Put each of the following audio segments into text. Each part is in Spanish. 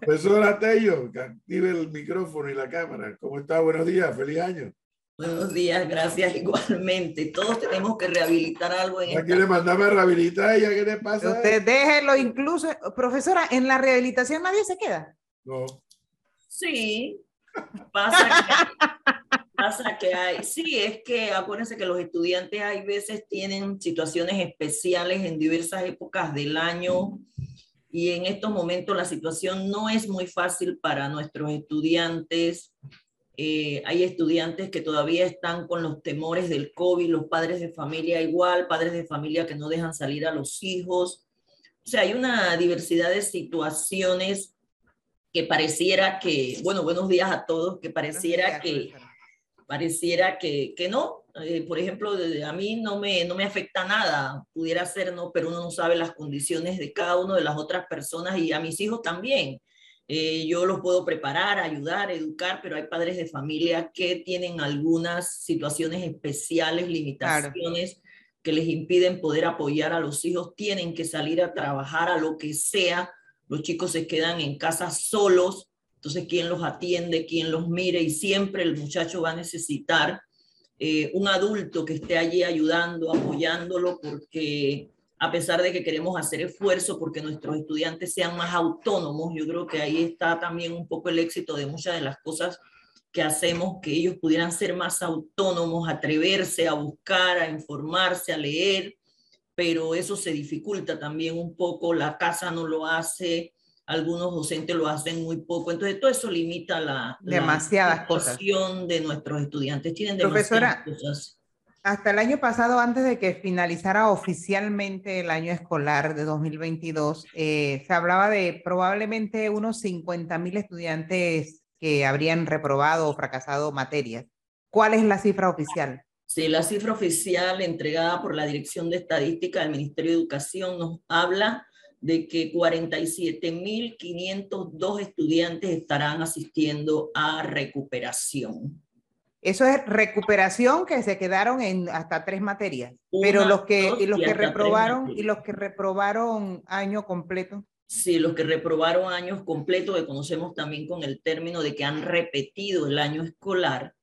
Profesora Tello, que active el micrófono y la cámara. ¿Cómo está? Buenos días, feliz año. Buenos días, gracias igualmente. Todos tenemos que rehabilitar algo en ¿Ya quiere mandarme a rehabilitar? ¿Ya qué le pasa? Usted déjelo incluso, profesora, en la rehabilitación nadie se queda. No. Sí, pasa que, pasa que hay, sí, es que acuérdense que los estudiantes hay veces tienen situaciones especiales en diversas épocas del año y en estos momentos la situación no es muy fácil para nuestros estudiantes. Eh, hay estudiantes que todavía están con los temores del COVID, los padres de familia igual, padres de familia que no dejan salir a los hijos. O sea, hay una diversidad de situaciones que pareciera que, bueno, buenos días a todos, que pareciera que, pareciera que, que no. Eh, por ejemplo, a mí no me, no me afecta nada, pudiera ser, no, pero uno no sabe las condiciones de cada una de las otras personas y a mis hijos también. Eh, yo los puedo preparar, ayudar, educar, pero hay padres de familia que tienen algunas situaciones especiales, limitaciones que les impiden poder apoyar a los hijos, tienen que salir a trabajar a lo que sea los chicos se quedan en casa solos, entonces quién los atiende, quién los mire y siempre el muchacho va a necesitar eh, un adulto que esté allí ayudando, apoyándolo, porque a pesar de que queremos hacer esfuerzo porque nuestros estudiantes sean más autónomos, yo creo que ahí está también un poco el éxito de muchas de las cosas que hacemos, que ellos pudieran ser más autónomos, atreverse a buscar, a informarse, a leer, pero eso se dificulta también un poco, la casa no lo hace, algunos docentes lo hacen muy poco, entonces todo eso limita la, Demasiadas la de nuestros estudiantes. Tienen Profesora, Hasta el año pasado, antes de que finalizara oficialmente el año escolar de 2022, eh, se hablaba de probablemente unos 50 mil estudiantes que habrían reprobado o fracasado materias. ¿Cuál es la cifra oficial? Sí, la cifra oficial entregada por la Dirección de Estadística del Ministerio de Educación nos habla de que 47.502 estudiantes estarán asistiendo a recuperación. Eso es recuperación que se quedaron en hasta tres materias, pero los que, y los que reprobaron y los que reprobaron año completo. Sí, los que reprobaron años completos, que conocemos también con el término de que han repetido el año escolar,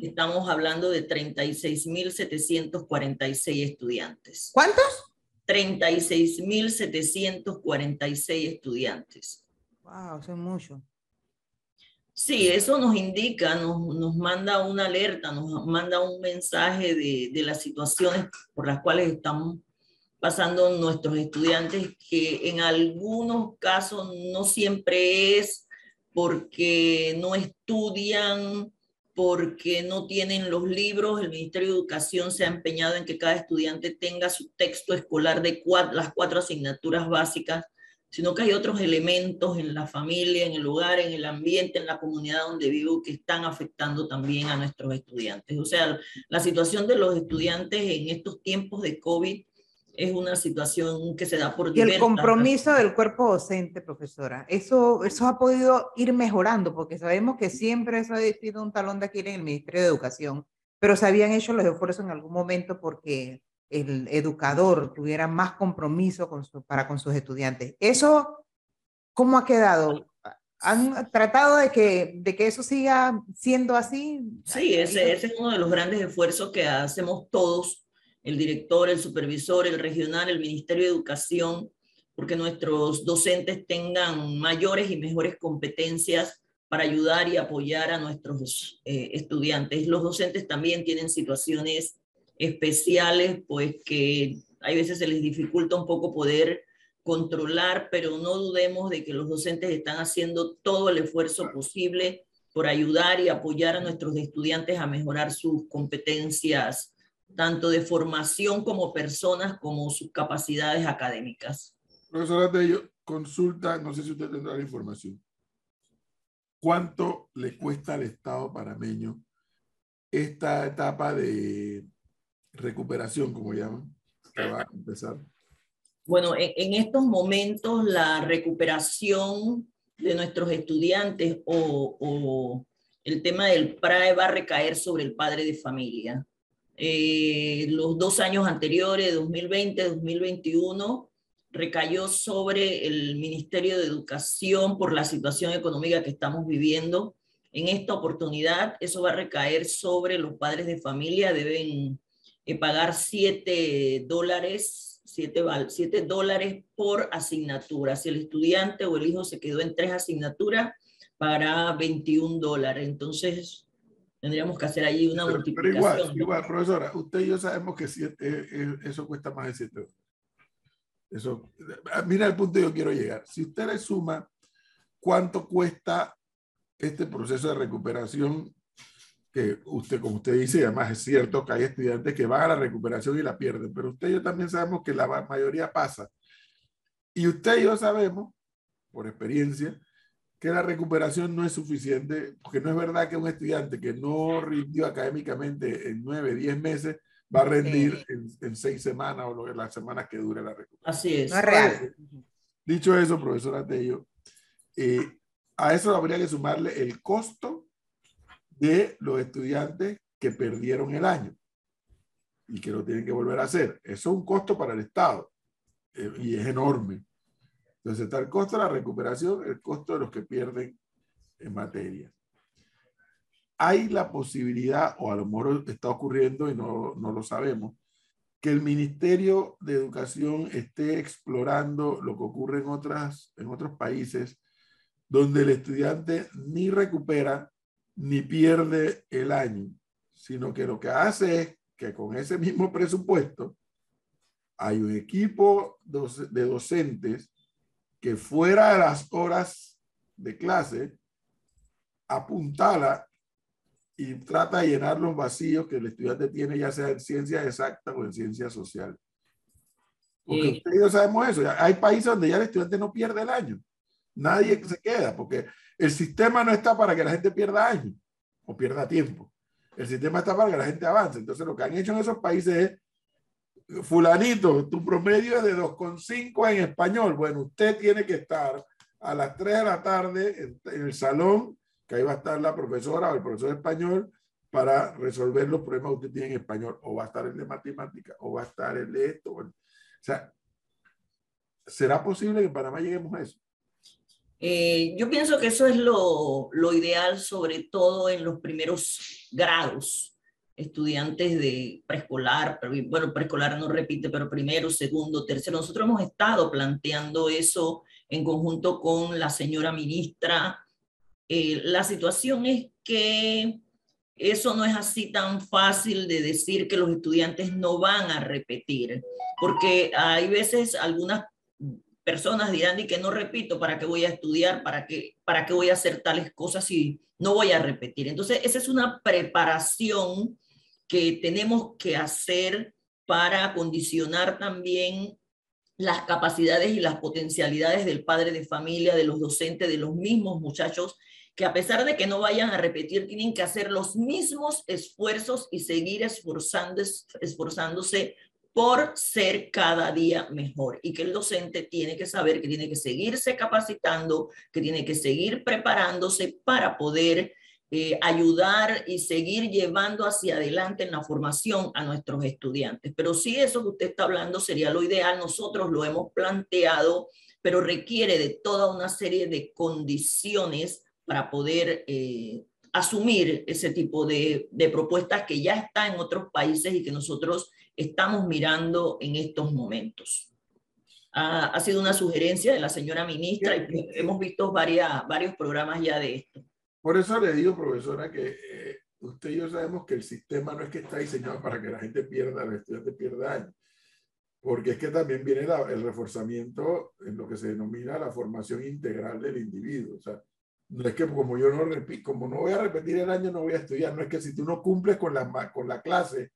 Estamos hablando de 36.746 estudiantes. ¿Cuántos? 36.746 estudiantes. Wow, eso es mucho. Sí, eso nos indica, nos, nos, manda una alerta, nos manda un mensaje de, de las situaciones por las cuales estamos pasando nuestros estudiantes, que en algunos casos no siempre es porque no estudian porque no tienen los libros. El Ministerio de Educación se ha empeñado en que cada estudiante tenga su texto escolar de las cuatro asignaturas básicas, sino que hay otros elementos en la familia, en el hogar, en el ambiente, en la comunidad donde vivo que están afectando también a nuestros estudiantes. O sea, la situación de los estudiantes en estos tiempos de COVID es una situación que se da por Y el compromiso del cuerpo docente, profesora, eso, eso ha podido ir mejorando, porque sabemos que siempre eso ha sido un talón de aquí en el Ministerio de Educación, pero se habían hecho los esfuerzos en algún momento porque el educador tuviera más compromiso con su, para con sus estudiantes. ¿Eso cómo ha quedado? ¿Han tratado de que, de que eso siga siendo así? Sí, ese, ese es uno de los grandes esfuerzos que hacemos todos el director, el supervisor, el regional, el Ministerio de Educación, porque nuestros docentes tengan mayores y mejores competencias para ayudar y apoyar a nuestros eh, estudiantes. Los docentes también tienen situaciones especiales, pues que hay veces se les dificulta un poco poder controlar, pero no dudemos de que los docentes están haciendo todo el esfuerzo posible por ayudar y apoyar a nuestros estudiantes a mejorar sus competencias tanto de formación como personas, como sus capacidades académicas. Profesora Tello, consulta, no sé si usted tendrá la información. ¿Cuánto le cuesta al Estado panameño esta etapa de recuperación, como llaman, que va a empezar? Bueno, en, estos momentos la recuperación de nuestros estudiantes o, o el tema del PRAE va a recaer sobre el padre de familia. Eh, los dos años anteriores, 2020, 2021, recayó sobre el Ministerio de Educación por la situación económica que estamos viviendo. En esta oportunidad, eso va a recaer sobre los padres de familia, deben eh, pagar 7 dólares, 7 dólares por asignatura. Si el estudiante o el hijo se quedó en tres asignaturas, pagará 21 dólares. Entonces, tendríamos que hacer allí una multiplicación. Pero igual, igual, profesora, usted y yo sabemos que siete, eh, eh, eso cuesta más de 7 dólares. Eso, ah, mira el punto que yo quiero llegar. Si usted le suma cuánto cuesta este proceso de recuperación, que usted, como usted dice, además es cierto que hay estudiantes que van a la recuperación y la pierden, pero usted y yo también sabemos que la mayoría pasa. Y usted y yo sabemos, por experiencia, que la recuperación no es suficiente, porque no es verdad que un estudiante que no rindió académicamente en nueve, diez meses va a rendir en, seis semanas o las semanas que dure la recuperación. Así es. No es real. Dicho eso, profesora Tello, eh, a eso habría que sumarle el costo de los estudiantes que perdieron el año y que lo tienen que volver a hacer. Eso es un costo para el Estado eh, y es enorme. Entonces está el costo de la recuperación, el costo de los que pierden en materia. Hay la posibilidad, o a lo mejor está ocurriendo y no, no lo sabemos, que el Ministerio de Educación esté explorando lo que ocurre en, otras, en otros países donde el estudiante ni recupera ni pierde el año, sino que lo que hace es que con ese mismo presupuesto hay un equipo de docentes que fuera de las horas de clase apuntala y trata de llenar los vacíos que el estudiante tiene, ya sea en ciencias exactas o en ciencias sociales. Porque ustedes sabemos eso. Hay países donde ya el estudiante no pierde el año. Nadie se queda, porque el sistema no está para que la gente pierda años o pierda tiempo. El sistema está para que la gente avance. Entonces, lo que han hecho en esos países es, fulanito, tu promedio es de 2,5 en español. Bueno, usted tiene que estar a las 3 de la tarde en el salón que ahí va a estar la profesora o el profesor de español para resolver los problemas que usted tiene en español, o va a estar el de matemática, o va a estar el de esto. O sea, ¿será posible que en Panamá lleguemos a eso? Eh, yo pienso que eso es lo, lo, ideal, sobre todo en los primeros grados, estudiantes de preescolar, bueno, preescolar no repite, pero primero, segundo, tercero. Nosotros hemos estado planteando eso en conjunto con la señora ministra eh, la situación es que eso no es así tan fácil de decir que los estudiantes no van a repetir, porque hay veces algunas personas dirán y que no repito, ¿para qué voy a estudiar? ¿Para qué, ¿Para qué voy a hacer tales cosas si no voy a repetir? Entonces, esa es una preparación que tenemos que hacer para condicionar también las capacidades y las potencialidades del padre de familia, de los docentes, de los mismos muchachos que a pesar de que no vayan a repetir, tienen que hacer los mismos esfuerzos y seguir esforzándose por ser cada día mejor y que el docente tiene que saber que tiene que seguirse capacitando, que tiene que seguir preparándose para poder eh, ayudar y seguir llevando hacia adelante en la formación a nuestros estudiantes. Pero sí, eso que usted está hablando sería lo ideal, nosotros lo hemos planteado, pero requiere de toda una serie de condiciones para poder eh, asumir ese tipo de, de, propuestas que ya está en otros países y que nosotros estamos mirando en estos momentos. Ha, sido una sugerencia de la señora ministra y hemos visto varias, varios programas ya de esto. Por eso le digo, profesora, que eh, usted y yo sabemos que el sistema no es que está diseñado para que la gente pierda, el estudiante pierda porque es que también viene el reforzamiento en lo que se denomina la formación integral del individuo. O sea, no es que como yo no repito, como no voy a repetir el año, no voy a estudiar. No es que si tú no cumples con la, con la clase,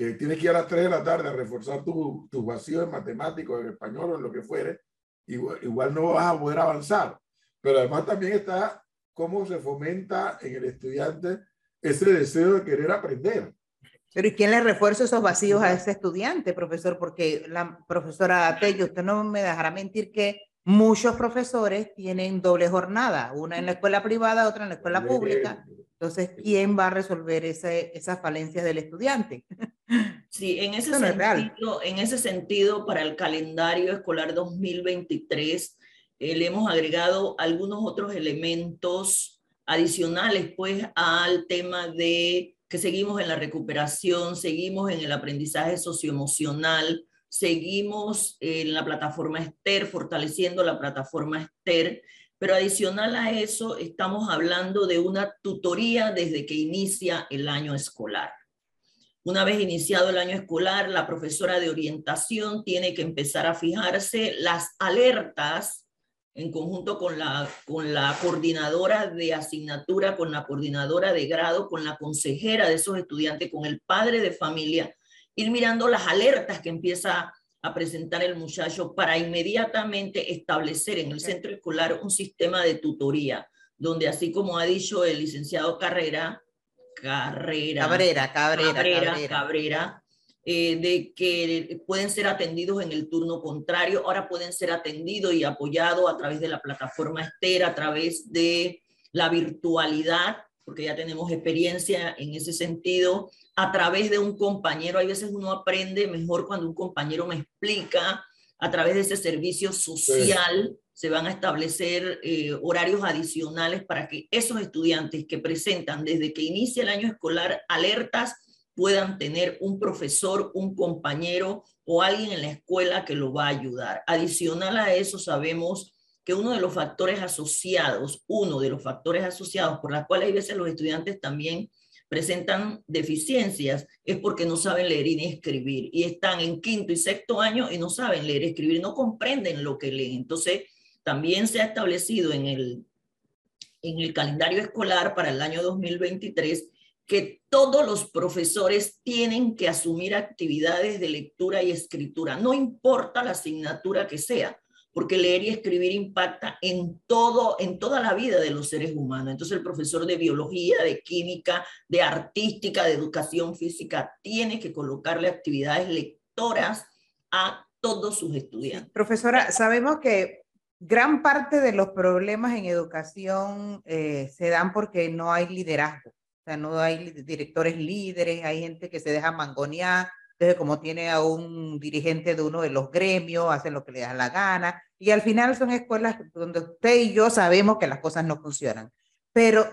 que tienes que ir a las 3 de la tarde a reforzar tu, tu vacío en matemáticos, en español o en lo que fuere, igual, igual no vas a poder avanzar. Pero además también está cómo se fomenta en el estudiante ese deseo de querer aprender. Pero ¿y quién le refuerza esos vacíos a ese estudiante, profesor? Porque la profesora Tello, usted no me dejará mentir que muchos profesores tienen doble jornada, una en la escuela privada, otra en la escuela pública. Entonces, ¿quién va a resolver ese, esas falencias del estudiante? Sí, en ese, sentido, en ese sentido, para el calendario escolar 2023, eh, le hemos agregado algunos otros elementos adicionales, pues, al tema de que seguimos en la recuperación, seguimos en el aprendizaje socioemocional, seguimos en la plataforma Esther, fortaleciendo la plataforma Esther, pero adicional a eso, estamos hablando de una tutoría desde que inicia el año escolar. Una vez iniciado el año escolar, la profesora de orientación tiene que empezar a fijarse las alertas en conjunto con la, con la coordinadora de asignatura, con la coordinadora de grado, con la consejera de esos estudiantes, con el padre de familia, ir mirando las alertas que empieza a presentar el muchacho para inmediatamente establecer en el centro escolar un sistema de tutoría, donde así como ha dicho el licenciado Carrera, Carrera, Cabrera, Cabrera, Cabrera, Cabrera, eh, de que pueden ser atendidos en el turno contrario, ahora pueden ser atendidos y apoyados a través de la plataforma Estera, a través de la virtualidad, porque ya tenemos experiencia en ese sentido, a través de un compañero. Hay veces uno aprende mejor cuando un compañero me explica a través de ese servicio social se van a establecer eh, horarios adicionales para que esos estudiantes que presentan desde que inicia el año escolar alertas puedan tener un profesor, un compañero o alguien en la escuela que lo va a ayudar. Adicional a eso, sabemos que uno de los factores asociados, uno de los factores asociados por los cuales a veces los estudiantes también presentan deficiencias es porque no saben leer y ni escribir y están en quinto y sexto año y no saben leer y escribir, no comprenden lo que leen. Entonces, también se ha establecido en el, en el calendario escolar para el año 2023 que todos los profesores tienen que asumir actividades de lectura y escritura, no importa la asignatura que sea, porque leer y escribir impacta en todo, en toda la vida de los seres humanos. Entonces el profesor de biología, de química, de artística, de educación física, tiene que colocarle actividades lectoras a todos sus estudiantes. Profesora, sabemos que gran parte de los problemas en educación eh, se dan porque no hay liderazgo, o sea, no hay directores líderes, hay gente que se deja mangonear, entonces como tiene a un dirigente de uno de los gremios, hacen lo que le da la gana, y al final son escuelas donde usted y yo sabemos que las cosas no funcionan. Pero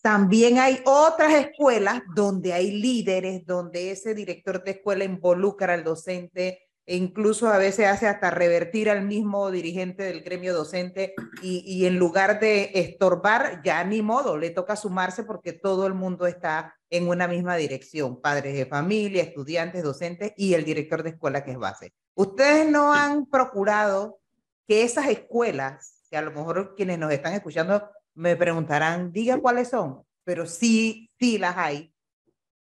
también hay otras escuelas donde hay líderes, donde ese director de escuela involucra al docente, e incluso a veces hace hasta revertir al mismo dirigente del gremio docente y, y, en lugar de estorbar, ya ni modo, le toca sumarse porque todo el mundo está en una misma dirección, padres de familia, estudiantes, docentes y el director de escuela que es base. Ustedes no han procurado que esas escuelas, que a lo mejor quienes nos están escuchando me preguntarán, diga cuáles son, pero sí, sí las hay,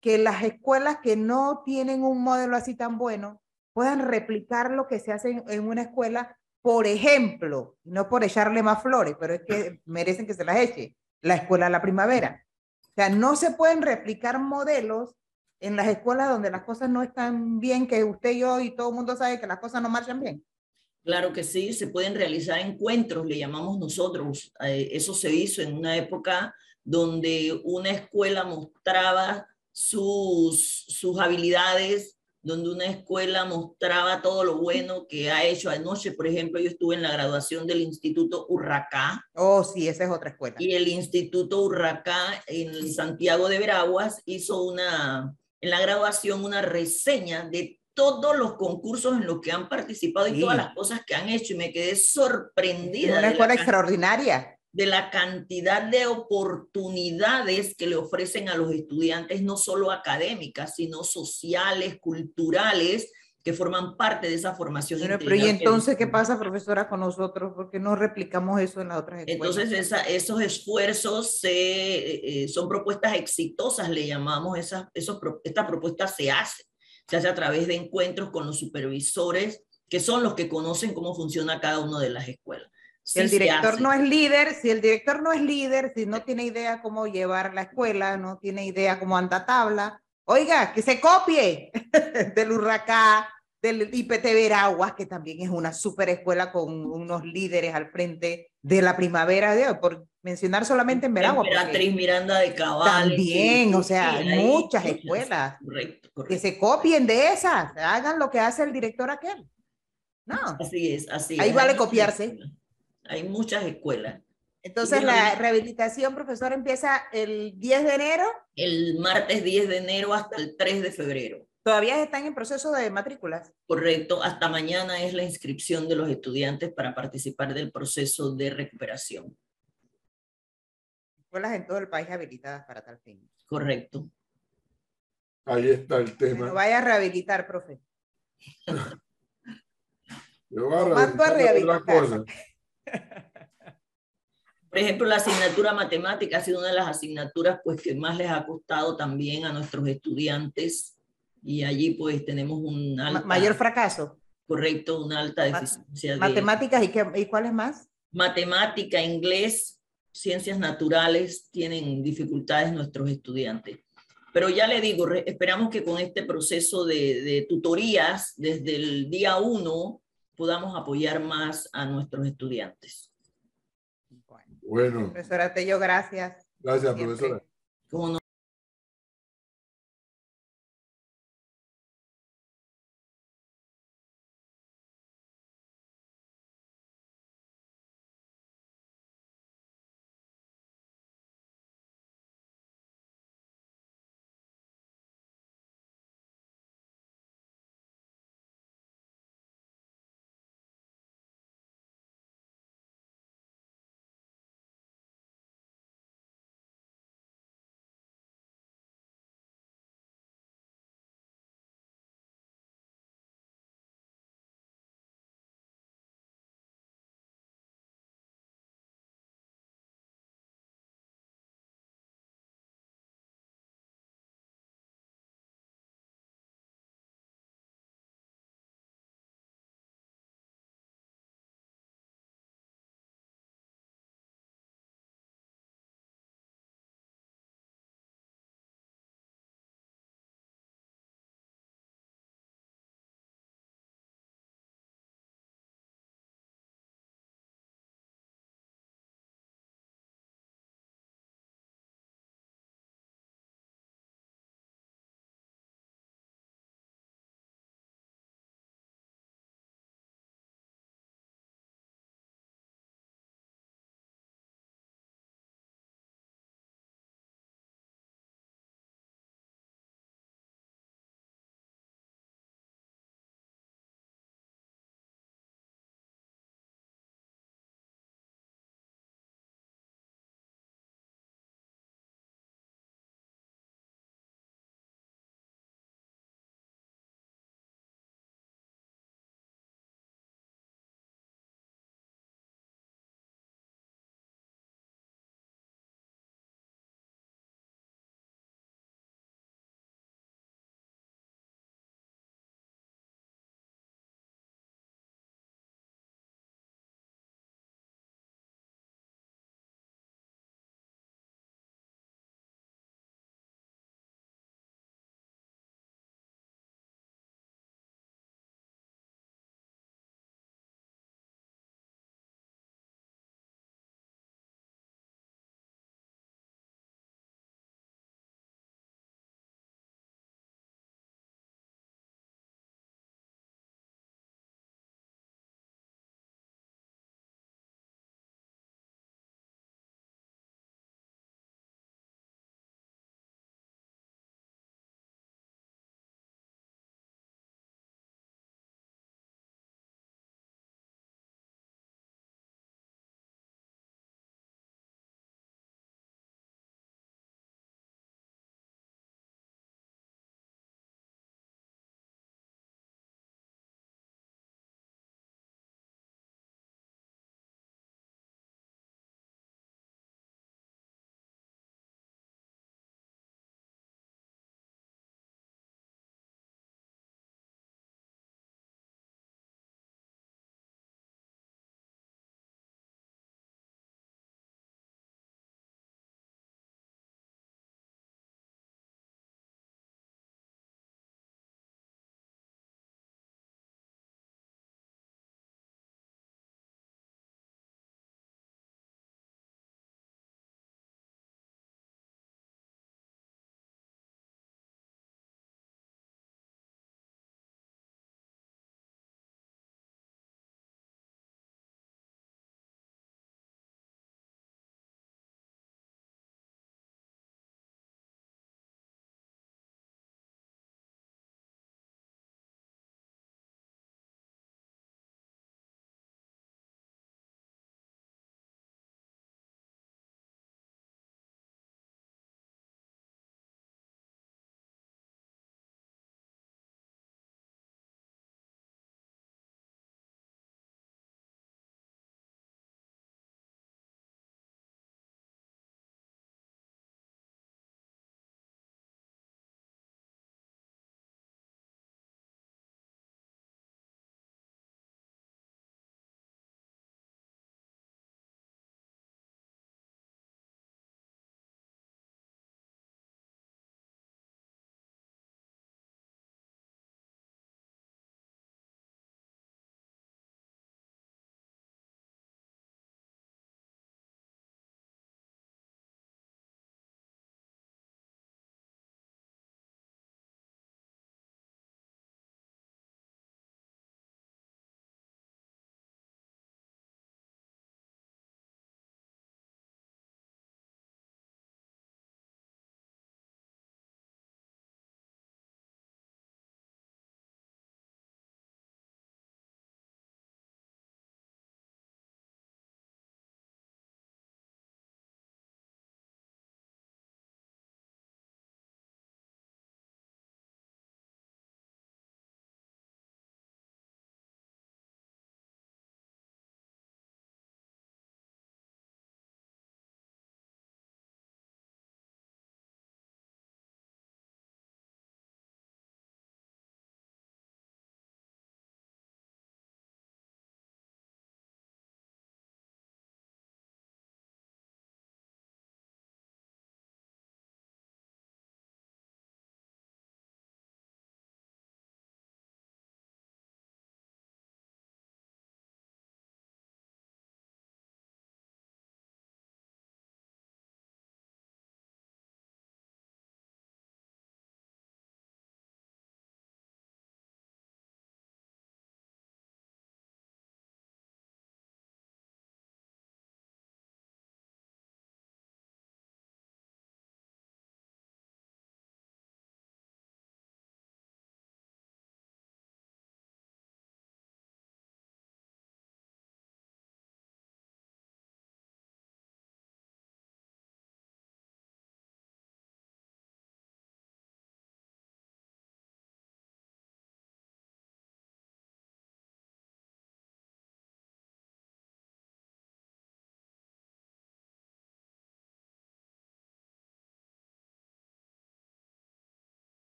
que las escuelas que no tienen un modelo así tan bueno, puedan replicar lo que se hace en, una escuela, por ejemplo, no por echarle más flores, pero es que merecen que se las eche, la escuela de la primavera. O sea, no se pueden replicar modelos en las escuelas donde las cosas no están bien, que usted y yo y todo el mundo sabe que las cosas no marchan bien. Claro que sí, se pueden realizar encuentros, le llamamos nosotros. Eh, eso se hizo en una época donde una escuela mostraba sus, sus habilidades donde una escuela mostraba todo lo bueno que ha hecho. Anoche, por ejemplo, yo estuve en la graduación del Instituto Urracá. Oh, sí, esa es otra escuela. Y el Instituto Urracá en Santiago de Veraguas hizo una, en la graduación, una reseña de todos los concursos en los que han participado y todas las cosas que han hecho y me quedé sorprendida. Una escuela extraordinaria de la cantidad de oportunidades que le ofrecen a los estudiantes, no solo académicas, sino sociales, culturales, que forman parte de esa formación. Pero, ¿y entonces qué pasa, profesora, con nosotros? porque no replicamos eso en las otras escuelas? Entonces, esos esfuerzos se, eh, son propuestas exitosas, le llamamos, esas, esos, esta propuesta se hace, se hace a través de encuentros con los supervisores, que son los que conocen cómo funciona cada una de las escuelas. Si el director no es líder, si el director no es líder, si no tiene idea cómo llevar la escuela, no tiene idea cómo anda tabla, oiga, que se copie del huracán, del IPT Veraguas, que también es una super escuela con unos líderes al frente de la primavera de hoy, por mencionar solamente en Veraguas. Emperatriz Miranda de Cabal. También, o sea, hay muchas escuelas. Correcto, correcto. Que se copien de esas, hagan lo que hace el director aquel. No. Así es, así Ahí es. vale Hay muchas copiarse. Hay muchas escuelas. Entonces la rehabilitación, profesor, empieza el 10 de enero. El martes 10 de enero hasta el 3 de febrero. Todavía están en proceso de matrículas. Correcto, hasta mañana es la inscripción de los estudiantes para participar del proceso de recuperación. Escuelas en todo el país habilitadas para tal fin. Correcto. Ahí está el No tema. vaya a rehabilitar, profe. Yo voy a Lo mando a rehabilitar rehabilitar. Por ejemplo, la asignatura matemática ha sido una de las asignaturas pues, que más les ha costado también a nuestros estudiantes y allí pues tenemos un alta, mayor fracaso. correcto, una alta deficiencia de Matemáticas y, qué, y cuáles más? matemática, inglés, ciencias naturales, tienen dificultades nuestros estudiantes. Pero ya le digo, esperamos que con este proceso de, de tutorías desde el día uno podamos apoyar más a nuestros estudiantes. Bueno, Bueno, profesora Tello, gracias. gracias, Siempre. profesora. Como no-